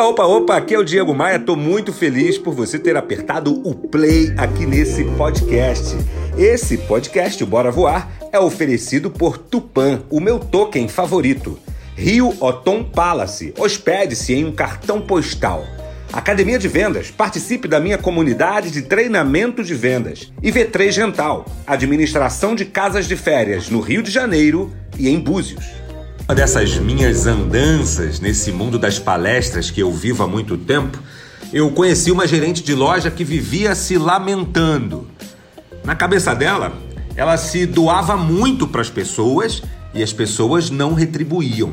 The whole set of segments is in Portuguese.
Opa, opa, opa, aqui é o Diego Maia. Tô muito feliz por você ter apertado o play aqui nesse podcast. Esse podcast, o Bora Voar, é oferecido por Tupan, o meu token favorito. Rio Otom Palace. Hospede-se em um cartão postal. Academia de Vendas. Participe da minha comunidade de treinamento de vendas. E V3 Rental. Administração de casas de férias no Rio de Janeiro e em Búzios. Uma dessas minhas andanças nesse mundo das palestras que eu vivo há muito tempo, eu conheci uma gerente de loja que vivia se lamentando. Na cabeça dela, ela se doava muito para as pessoas e as pessoas não retribuíam.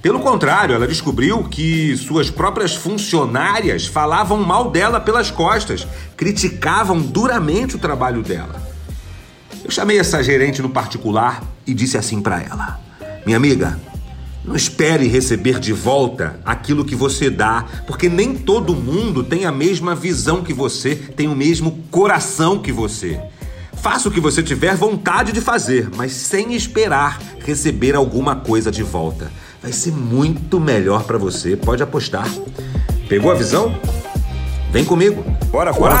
Pelo contrário, ela descobriu que suas próprias funcionárias falavam mal dela pelas costas, criticavam duramente o trabalho dela. Eu chamei essa gerente no particular e disse assim para ela: Minha amiga, não espere receber de volta aquilo que você dá, porque nem todo mundo tem a mesma visão que você, tem o mesmo coração que você. Faça o que você tiver vontade de fazer, mas sem esperar receber alguma coisa de volta. Vai ser muito melhor para você, pode apostar. Pegou a visão? Vem comigo. Bora, bora.